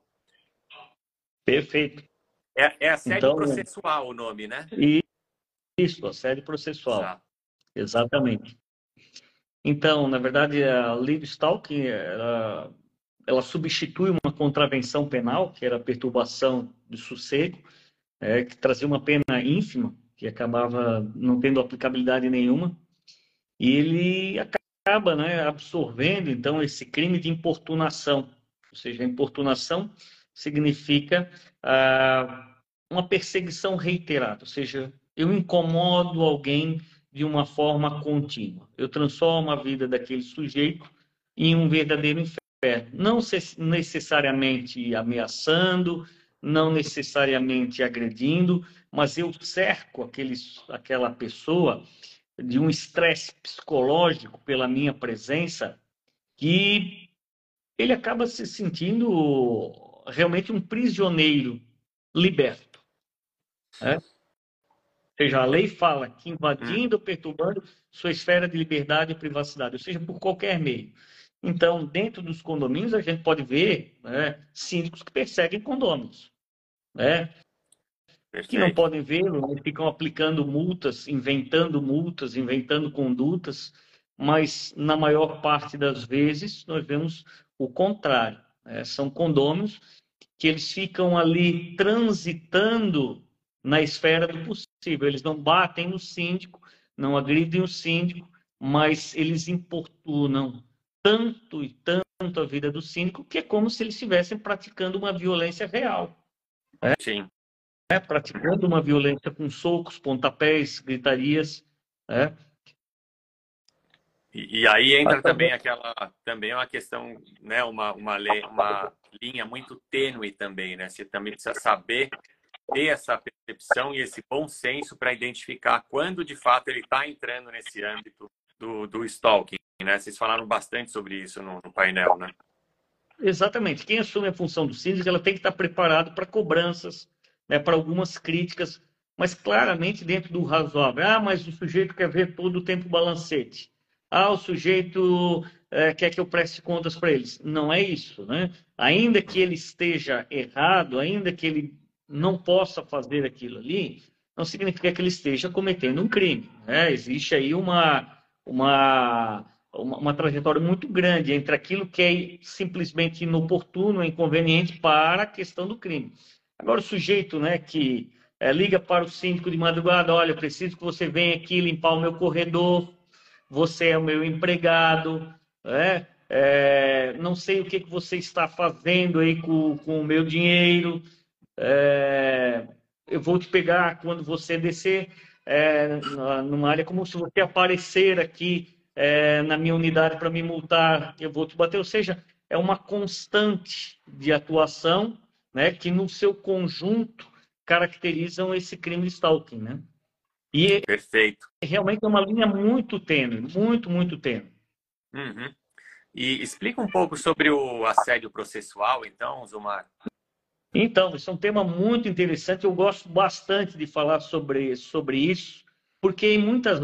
Perfeito. É, é assédio então, processual o nome, né? Isso, assédio processual. Exatamente. Então, na verdade, a lei do stalking, ela, ela substitui uma contravenção penal, que era a perturbação do sossego, é, que trazia uma pena ínfima, que acabava não tendo aplicabilidade nenhuma, e ele acaba né, absorvendo, então, esse crime de importunação. Ou seja, a importunação significa ah, uma perseguição reiterada, ou seja, eu incomodo alguém de uma forma contínua. Eu transformo a vida daquele sujeito em um verdadeiro inferno. Não necessariamente ameaçando, não necessariamente agredindo, mas eu cerco aqueles, aquela pessoa de um estresse psicológico pela minha presença que ele acaba se sentindo realmente um prisioneiro liberto. Né? Ou seja, a lei fala que invadindo ou perturbando sua esfera de liberdade e privacidade, ou seja, por qualquer meio. Então, dentro dos condomínios, a gente pode ver né, síndicos que perseguem condôminos. Né? Que não podem vê-lo, né, ficam aplicando multas, inventando multas, inventando condutas, mas na maior parte das vezes nós vemos o contrário. Né? São condôminos que eles ficam ali transitando na esfera do possível. Eles não batem no síndico, não agridem o síndico, mas eles importunam tanto e tanto a vida do síndico que é como se eles estivessem praticando uma violência real. Né? Sim. É, praticando uma violência com socos, pontapés, gritarias. Né? E, e, aí entra também aquela também uma questão, né, uma, uma, lei, uma linha muito tênue também, né? Você também precisa saber ter essa percepção e esse bom senso para identificar quando de fato ele está entrando nesse âmbito do, do stalking, né? Vocês falaram bastante sobre isso no, no, painel, né? Exatamente. Quem assume a função do síndico, ela tem que estar preparado para cobranças, né, para algumas críticas, mas claramente dentro do razoável. Ah, mas o sujeito quer ver todo o tempo balancete. Ah, o sujeito é, quer que eu preste contas para eles. Não é isso, né? Ainda que ele esteja errado, ainda que ele não possa fazer aquilo ali, não significa que ele esteja cometendo um crime. Né? Existe aí uma, uma, uma, uma, trajetória muito grande entre aquilo que é simplesmente inoportuno, inconveniente para a questão do crime. Agora, o sujeito né, que é, liga para o síndico de madrugada, olha, eu preciso que você venha aqui limpar o meu corredor, você é o meu empregado, né? É, não sei o que, que você está fazendo aí com, com o meu dinheiro, é, eu vou te pegar quando você descer é, numa área como se você aparecer aqui é, na minha unidade para me multar, eu vou te bater. Ou seja, é uma constante de atuação né, que no seu conjunto caracterizam esse crime de stalking. Né? E Perfeito. realmente é uma linha muito tênue, muito, muito tênue. Uhum. E explica um pouco sobre o assédio processual, então, Zumar. Então, isso é um tema muito interessante. Eu gosto bastante de falar sobre, sobre isso, porque muitas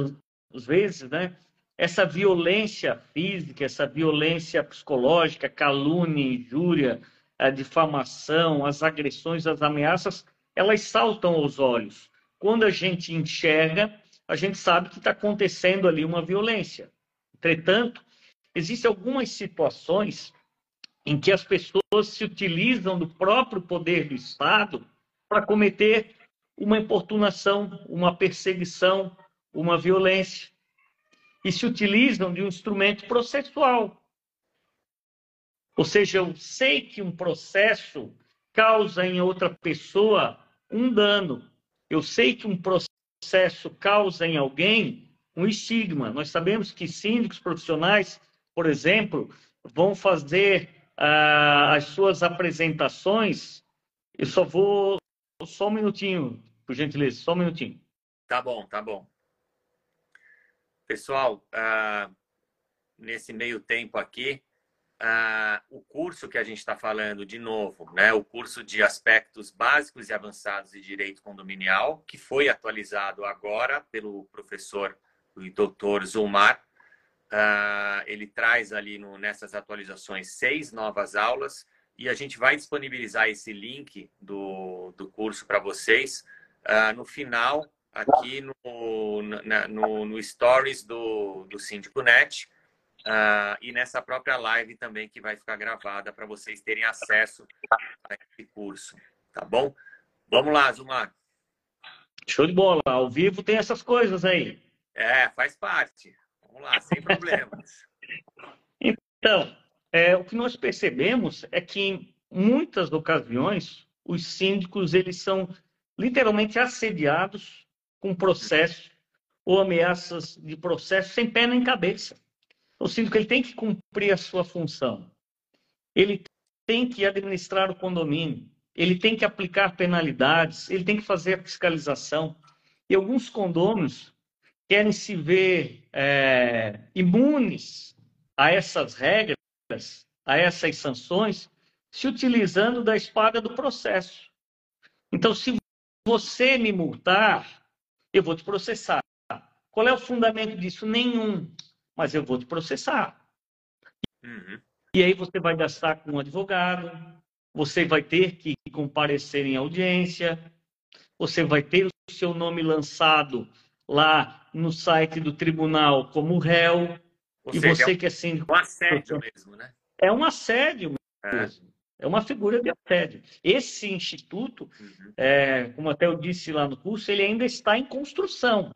vezes, né, essa violência física, essa violência psicológica, calúnia, injúria, a difamação, as agressões, as ameaças, elas saltam aos olhos quando a gente enxerga, a gente sabe que está acontecendo ali uma violência. Entretanto, existem algumas situações em que as pessoas se utilizam do próprio poder do Estado para cometer uma importunação, uma perseguição, uma violência. E se utilizam de um instrumento processual. Ou seja, eu sei que um processo causa em outra pessoa um dano, eu sei que um processo causa em alguém um estigma. Nós sabemos que síndicos profissionais, por exemplo, vão fazer ah, as suas apresentações. Eu só vou. Só um minutinho, por gentileza, só um minutinho. Tá bom, tá bom. Pessoal, ah, nesse meio tempo aqui, ah, o curso que a gente está falando, de novo, né, o curso de aspectos básicos e avançados de direito condominial, que foi atualizado agora pelo professor e doutor Zulmar. Ah, ele traz ali no, nessas atualizações seis novas aulas e a gente vai disponibilizar esse link do, do curso para vocês ah, no final, aqui no, na, no, no Stories do, do Síndico Net Uh, e nessa própria live também que vai ficar gravada para vocês terem acesso a esse curso, tá bom? Vamos lá, Zumar. Show de bola. Ao vivo tem essas coisas aí. É, faz parte. Vamos lá, sem problemas. [laughs] então, é, o que nós percebemos é que em muitas ocasiões os síndicos eles são literalmente assediados com processo ou ameaças de processo sem pé nem cabeça. O síndico ele tem que cumprir a sua função. Ele tem que administrar o condomínio. Ele tem que aplicar penalidades. Ele tem que fazer a fiscalização. E alguns condôminos querem se ver é, imunes a essas regras, a essas sanções, se utilizando da espada do processo. Então, se você me multar, eu vou te processar. Qual é o fundamento disso? Nenhum. Mas eu vou te processar. Uhum. E aí você vai gastar com um advogado, você vai ter que comparecer em audiência, você vai ter o seu nome lançado lá no site do tribunal como réu. Ou e seja, você é um, que é síndico. Um assédio mesmo, né? É um assédio é. mesmo. É uma figura de assédio. Esse instituto, uhum. é, como até eu disse lá no curso, ele ainda está em construção.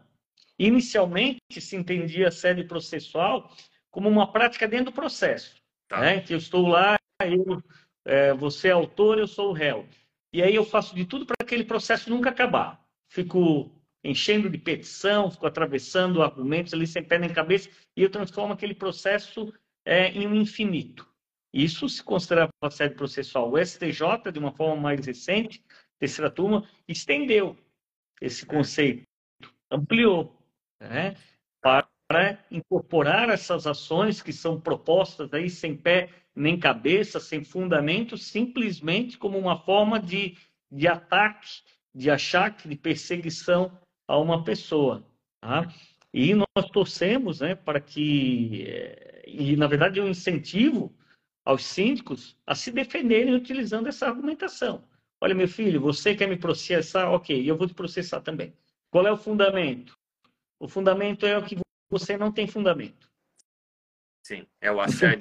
Inicialmente se entendia assédio processual como uma prática dentro do processo. Tá. Né? Que eu estou lá, eu, é, você é autor, eu sou o réu. E aí eu faço de tudo para aquele processo nunca acabar. Fico enchendo de petição, fico atravessando argumentos ali sem pé nem cabeça, e eu transformo aquele processo é, em um infinito. Isso se considerava assédio processual. O STJ, de uma forma mais recente, terceira turma, estendeu esse conceito, ampliou, né, para para incorporar essas ações que são propostas aí sem pé nem cabeça, sem fundamento, simplesmente como uma forma de, de ataque, de achaque, de perseguição a uma pessoa. Tá? E nós torcemos né, para que, eh, e na verdade eu incentivo aos síndicos a se defenderem utilizando essa argumentação. Olha, meu filho, você quer me processar? Ok, eu vou te processar também. Qual é o fundamento? O fundamento é o que você não tem fundamento. Sim, é o assédio.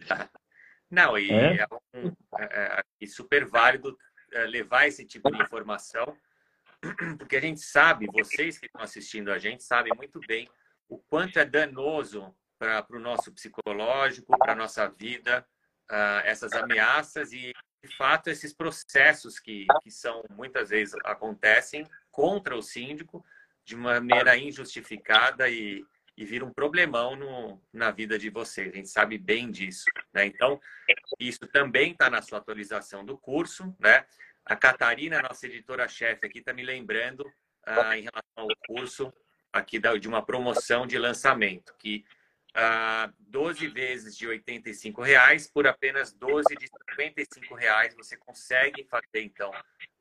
[laughs] Não, e é, é, um, é, é super válido é, levar esse tipo de informação, [clears throat] porque a gente sabe, vocês que estão assistindo a gente, sabem muito bem o quanto é danoso para o nosso psicológico, para a nossa vida, uh, essas ameaças e, de fato, esses processos que, que são, muitas vezes, acontecem contra o síndico, de maneira injustificada e, e vira um problemão no, na vida de vocês. A gente sabe bem disso. Né? Então, isso também está na sua atualização do curso. Né? A Catarina, nossa editora-chefe aqui, está me lembrando ah, em relação ao curso aqui da, de uma promoção de lançamento, que ah, 12 vezes de R$ reais por apenas 12 de R$ reais você consegue fazer, então,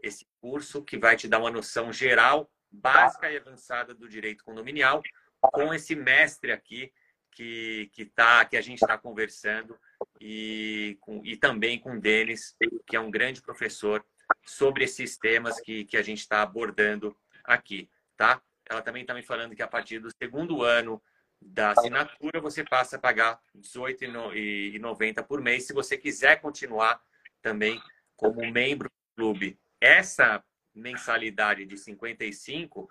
esse curso que vai te dar uma noção geral básica e avançada do direito condominial, com esse mestre aqui que, que, tá, que a gente está conversando e, com, e também com o Denis, que é um grande professor sobre esses temas que, que a gente está abordando aqui, tá? Ela também está me falando que a partir do segundo ano da assinatura você passa a pagar R$ 18,90 por mês se você quiser continuar também como membro do clube. Essa mensalidade de 55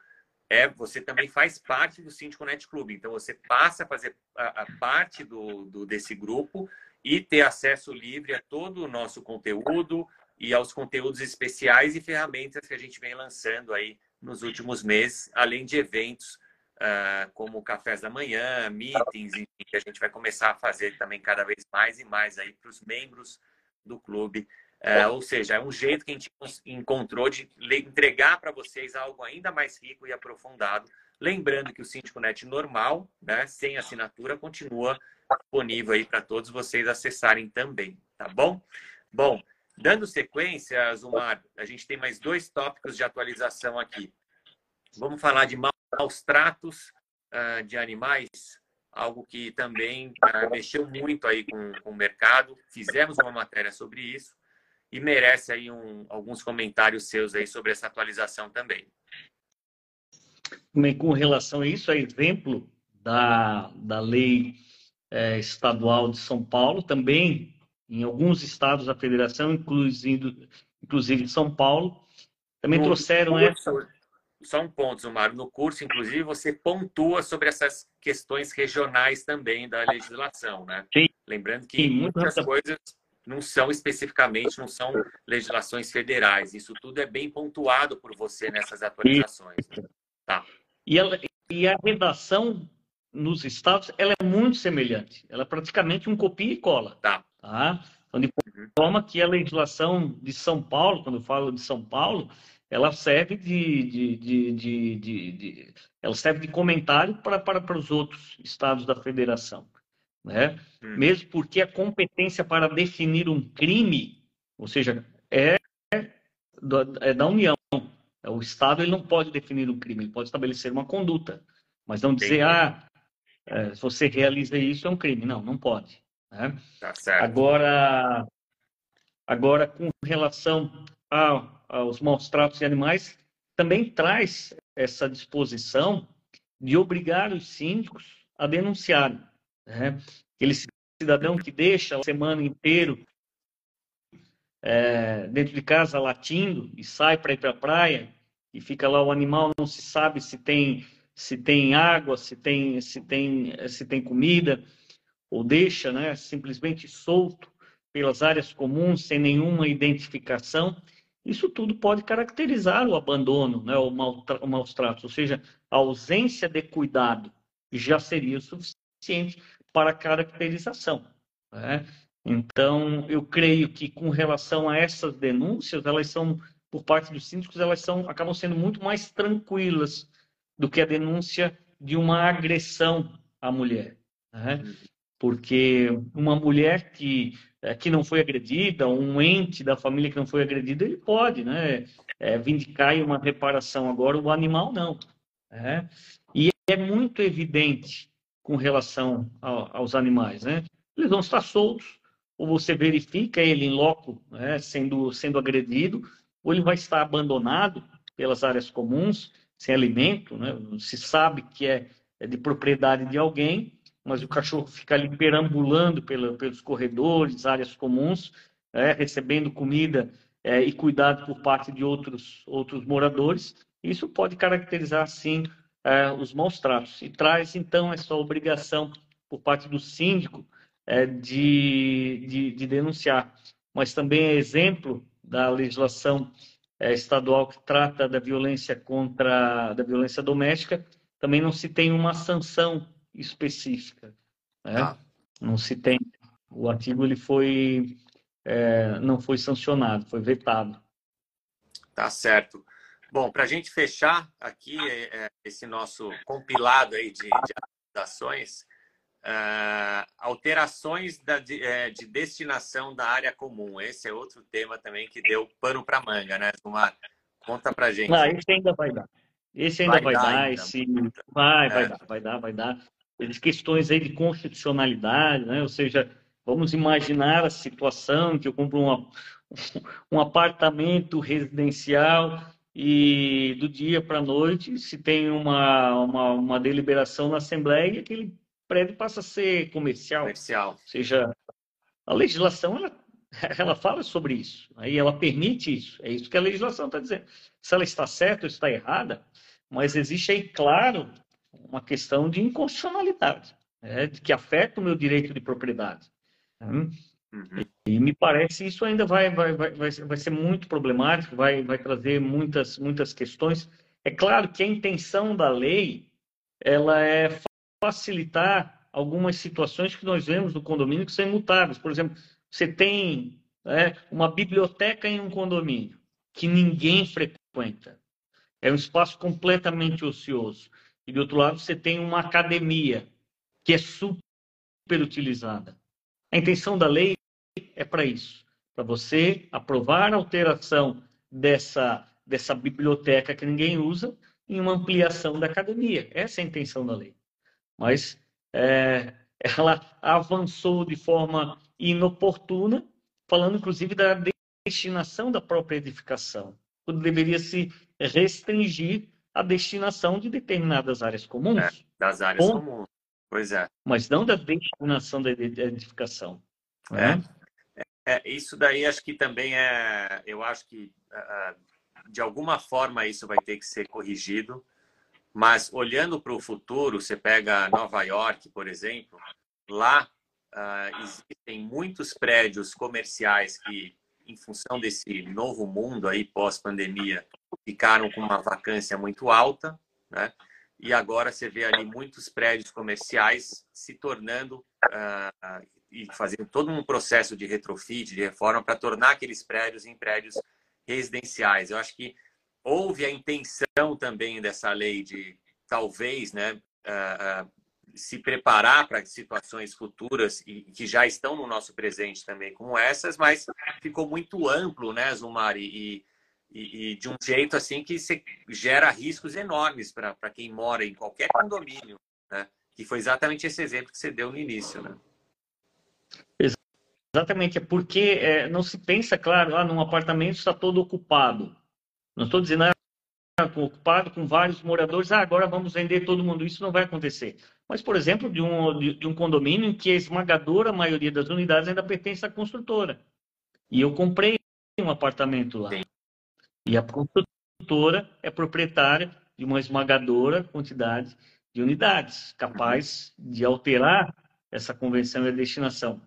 é você também faz parte do Síndico Net Club. Então você passa a fazer a, a parte do, do, desse grupo e ter acesso livre a todo o nosso conteúdo e aos conteúdos especiais e ferramentas que a gente vem lançando aí nos últimos meses, além de eventos uh, como cafés da manhã, meetings, enfim, que a gente vai começar a fazer também cada vez mais e mais aí para os membros do clube é, ou seja, é um jeito que a gente encontrou de entregar para vocês algo ainda mais rico e aprofundado. Lembrando que o Síndico Net normal, né, sem assinatura, continua disponível aí para todos vocês acessarem também, tá bom? Bom, dando sequência, Zumar, a gente tem mais dois tópicos de atualização aqui. Vamos falar de maus tratos uh, de animais, algo que também uh, mexeu muito aí com, com o mercado. Fizemos uma matéria sobre isso e merece aí um, alguns comentários seus aí sobre essa atualização também. Com relação a isso, é exemplo da, da lei é, estadual de São Paulo, também em alguns estados da federação, inclusive, inclusive São Paulo, também no trouxeram curso, essa. Só um ponto, Zumar. No curso, inclusive, você pontua sobre essas questões regionais também da legislação, né? Sim. Lembrando que Sim, muitas coisas não são especificamente, não são legislações federais. Isso tudo é bem pontuado por você nessas atualizações. Tá. E, a, e a redação nos estados, ela é muito semelhante. Ela é praticamente um copia e cola. Tá. tá? Então, de forma que a legislação de São Paulo, quando eu falo de São Paulo, ela serve de, de, de, de, de, de ela serve de comentário para, para, para os outros estados da federação. Né? Hum. Mesmo porque a competência para definir um crime, ou seja, é, é da União. O Estado ele não pode definir um crime, ele pode estabelecer uma conduta, mas não dizer, ah, é, se você realiza isso é um crime. Não, não pode. Né? Tá agora, agora, com relação a, aos maus tratos de animais, também traz essa disposição de obrigar os síndicos a denunciarem. Né? Aquele cidadão que deixa a semana inteira é, dentro de casa latindo e sai para ir para a praia e fica lá o animal não se sabe se tem se tem água se tem se tem se tem comida ou deixa né simplesmente solto pelas áreas comuns sem nenhuma identificação isso tudo pode caracterizar o abandono né o, o maus tratos ou seja a ausência de cuidado já seria suficiente para caracterização né? Então, eu creio que com relação a essas denúncias, elas são, por parte dos síndicos, elas são, acabam sendo muito mais tranquilas do que a denúncia de uma agressão à mulher. Né? Porque uma mulher que, é, que não foi agredida, um ente da família que não foi agredido, ele pode né, é, vindicar uma reparação. Agora, o animal não. Né? E é muito evidente com relação aos animais. Né? Eles vão estar soltos, ou você verifica ele em loco né, sendo, sendo agredido, ou ele vai estar abandonado pelas áreas comuns, sem alimento, né? se sabe que é, é de propriedade de alguém, mas o cachorro fica ali perambulando pela, pelos corredores, áreas comuns, é, recebendo comida é, e cuidado por parte de outros, outros moradores. Isso pode caracterizar, sim, é, os maus tratos. E traz, então, essa obrigação por parte do síndico é, de, de, de, denunciar. Mas também é exemplo da legislação é, estadual que trata da violência contra da violência doméstica, também não se tem uma sanção específica. Né? Ah. Não se tem. O artigo ele foi é, não foi sancionado, foi vetado. Tá certo. Bom, para a gente fechar aqui é, é, esse nosso compilado aí de, de ações, Uh, alterações da, de, é, de, destinação da área comum. Esse é outro tema também que deu pano para manga, né, Gilmar? Conta para gente. Não, esse ainda vai dar. Esse ainda vai, vai dar, dar esse... vai, vai é. dar, vai dar, vai dar. As questões aí de constitucionalidade, né? Ou seja, vamos imaginar a situação que eu compro uma, [laughs] um apartamento residencial e do dia para a noite se tem uma, uma, uma deliberação na Assembleia e aquele prédio passa a ser comercial. Comercial. Ou seja, a legislação ela, [laughs] ela fala sobre isso, aí ela permite isso. É isso que a legislação está dizendo. Se ela está certa ou está errada, mas existe aí, claro, uma questão de inconstitucionalidade, né, que afeta o meu direito de propriedade. Uhum. E me parece isso ainda vai, vai, vai, vai, vai ser muito problemático, vai, vai trazer muitas, muitas questões. É claro que a intenção da lei ela é facilitar algumas situações que nós vemos no condomínio que são imutáveis. Por exemplo, você tem né, uma biblioteca em um condomínio que ninguém frequenta. É um espaço completamente ocioso. E, do outro lado, você tem uma academia que é super utilizada. A intenção da lei é para isso, para você aprovar a alteração dessa, dessa biblioteca que ninguém usa em uma ampliação da academia. Essa é a intenção da lei mas é, ela avançou de forma inoportuna, falando inclusive da destinação da própria edificação, quando deveria se restringir a destinação de determinadas áreas comuns. É, das áreas Bom, comuns, pois é. Mas não da destinação da edificação. É. é. É isso daí acho que também é, eu acho que de alguma forma isso vai ter que ser corrigido mas olhando para o futuro, você pega Nova York, por exemplo, lá uh, existem muitos prédios comerciais que, em função desse novo mundo aí pós-pandemia, ficaram com uma vacância muito alta, né? e agora você vê ali muitos prédios comerciais se tornando uh, e fazendo todo um processo de retrofit, de reforma, para tornar aqueles prédios em prédios residenciais. Eu acho que houve a intenção também dessa lei de talvez né, uh, uh, se preparar para situações futuras e que já estão no nosso presente também, como essas, mas ficou muito amplo, né, Zumar? E, e, e de um jeito assim que gera riscos enormes para quem mora em qualquer condomínio, né? Que foi exatamente esse exemplo que você deu no início, né? Exatamente, é porque é, não se pensa, claro, lá ah, num apartamento está todo ocupado. Não estou dizendo ah, ocupado com vários moradores, ah, agora vamos vender todo mundo. Isso não vai acontecer. Mas, por exemplo, de um, de, de um condomínio em que a esmagadora maioria das unidades ainda pertence à construtora. E eu comprei um apartamento lá. E a construtora é proprietária de uma esmagadora quantidade de unidades, capaz de alterar essa convenção e a destinação.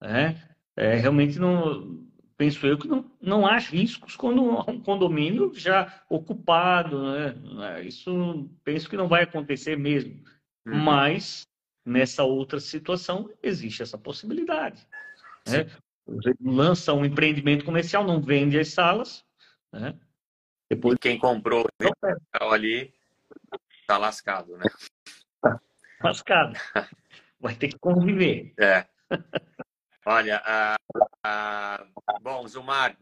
Né? É, realmente não penso eu que não, não há riscos quando [laughs] um condomínio já ocupado, né? Isso penso que não vai acontecer mesmo. Uhum. Mas nessa outra situação existe essa possibilidade. Né? Lança um empreendimento comercial, não vende as salas, né? Depois... E quem comprou ali está lascado, né? lascado. [laughs] Vai ter que conviver. É. Olha, bom, Zumar,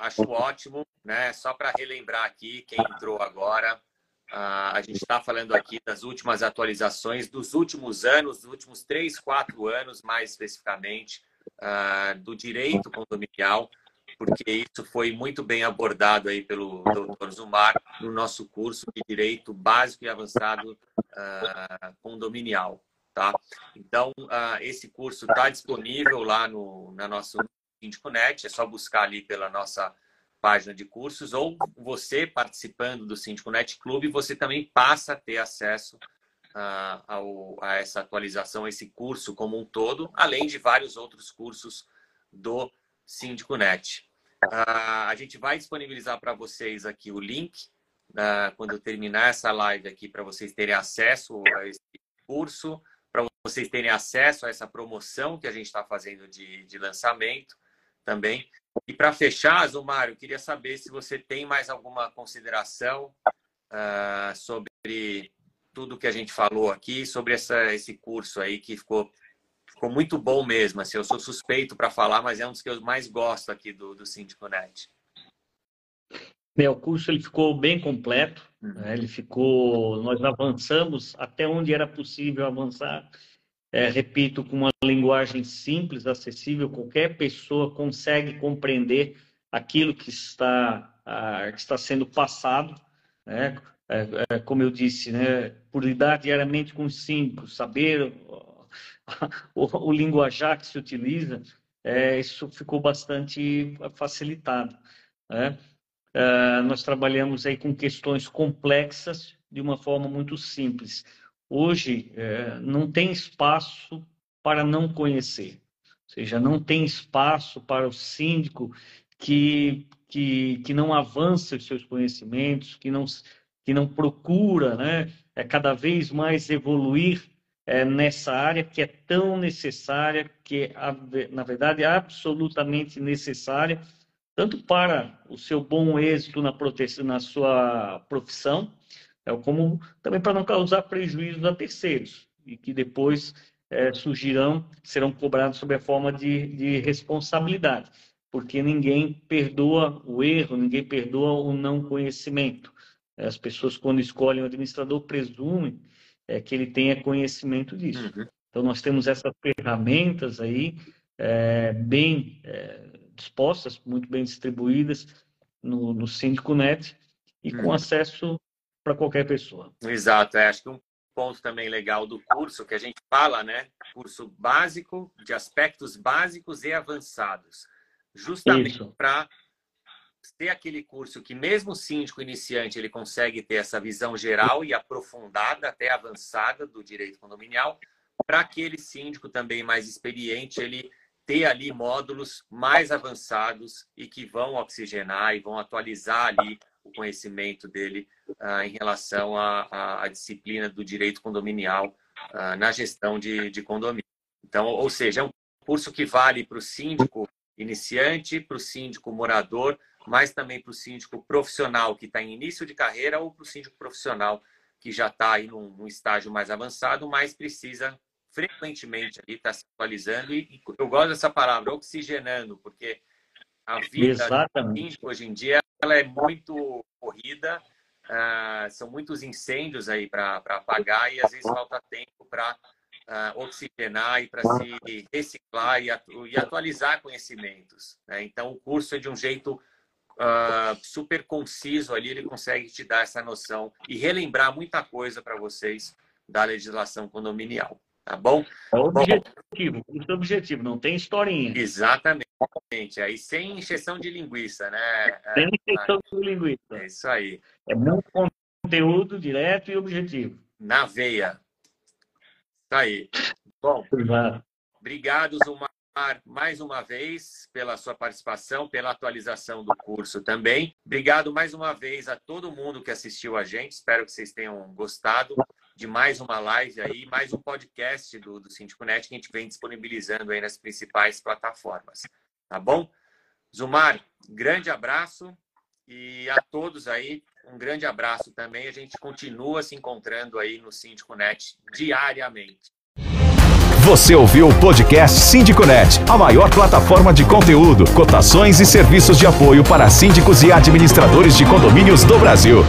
acho ótimo, né? Só para relembrar aqui quem entrou agora, a gente está falando aqui das últimas atualizações dos últimos anos, dos últimos três, quatro anos, mais especificamente, do direito condominial, porque isso foi muito bem abordado aí pelo Dr. Zumar no nosso curso de Direito Básico e Avançado Condominial. Tá? Então, uh, esse curso está disponível lá no na nosso SíndicoNet, é só buscar ali pela nossa página de cursos, ou você participando do SíndicoNet Clube, você também passa a ter acesso uh, ao, a essa atualização, a esse curso como um todo, além de vários outros cursos do SíndicoNet. Uh, a gente vai disponibilizar para vocês aqui o link, quando eu terminar essa live aqui, para vocês terem acesso a esse curso vocês terem acesso a essa promoção que a gente está fazendo de, de lançamento também. E para fechar, Zumário, queria saber se você tem mais alguma consideração uh, sobre tudo que a gente falou aqui, sobre essa, esse curso aí que ficou, ficou muito bom mesmo. Assim, eu sou suspeito para falar, mas é um dos que eu mais gosto aqui do, do Síndico Net. o curso ele ficou bem completo. Né? Ele ficou, nós avançamos até onde era possível avançar. É, repito, com uma linguagem simples, acessível, qualquer pessoa consegue compreender aquilo que está, ah, que está sendo passado. Né? É, é, como eu disse, né? por lidar diariamente com os símbolo, saber [laughs] o, o, linguajar que se utiliza, é, isso ficou bastante facilitado. Né? Uh, nós trabalhamos aí com questões complexas de uma forma muito simples. Hoje, uh, não tem espaço para não conhecer, ou seja, não tem espaço para o síndico que, que, que não avança os seus conhecimentos, que não, que não procura né, é cada vez mais evoluir é, nessa área que é tão necessária, que é, na verdade é absolutamente necessária tanto para o seu bom êxito na, proteção, na sua profissão, é, como também para não causar prejuízos a terceiros, e que depois é, surgirão, serão cobrados sob a forma de, de responsabilidade, porque ninguém perdoa o erro, ninguém perdoa o não conhecimento. As pessoas, quando escolhem o administrador, presumem é, que ele tenha conhecimento disso. Uhum. Então, nós temos essas ferramentas aí, é, bem é, dispostas, muito bem distribuídas no, no Síndico Net e com hum. acesso para qualquer pessoa. Exato, é, acho que um ponto também legal do curso que a gente fala, né? Curso básico, de aspectos básicos e avançados. Justamente para ter aquele curso que mesmo o síndico iniciante ele consegue ter essa visão geral e aprofundada, até avançada do direito condominial, para aquele síndico também mais experiente, ele ter ali módulos mais avançados e que vão oxigenar e vão atualizar ali o conhecimento dele uh, em relação à, à, disciplina do direito condominial uh, na gestão de, de condomínio. Então, ou seja, é um curso que vale para o síndico iniciante, para o síndico morador, mas também para o síndico profissional que está em início de carreira ou para o síndico profissional que já está aí num, num, estágio mais avançado, mas precisa frequentemente estar tá se atualizando. E, e, eu gosto dessa palavra, oxigenando, porque a vida do síndico hoje em dia ela é muito corrida, uh, são muitos incêndios aí para apagar e às vezes falta tempo para uh, oxigenar e para se reciclar e, atu e atualizar conhecimentos. Né? Então, o curso é de um jeito uh, super conciso ali, ele consegue te dar essa noção e relembrar muita coisa para vocês da legislação condominial. Tá bom? É o objetivo, bom, é objetivo, não tem historinha. Exatamente. Aí sem injeção de linguiça, né? Sem injeção de linguiça. É isso aí. É muito conteúdo direto e objetivo. Na veia. Tá aí. Bom, obrigado, Zumar, mais uma vez pela sua participação, pela atualização do curso também. Obrigado mais uma vez a todo mundo que assistiu a gente. Espero que vocês tenham gostado de mais uma live aí, mais um podcast do, do Síndico Net que a gente vem disponibilizando aí nas principais plataformas. Tá bom? Zumar, grande abraço e a todos aí um grande abraço também. A gente continua se encontrando aí no Síndico Net diariamente. Você ouviu o podcast Síndico Net, a maior plataforma de conteúdo, cotações e serviços de apoio para síndicos e administradores de condomínios do Brasil.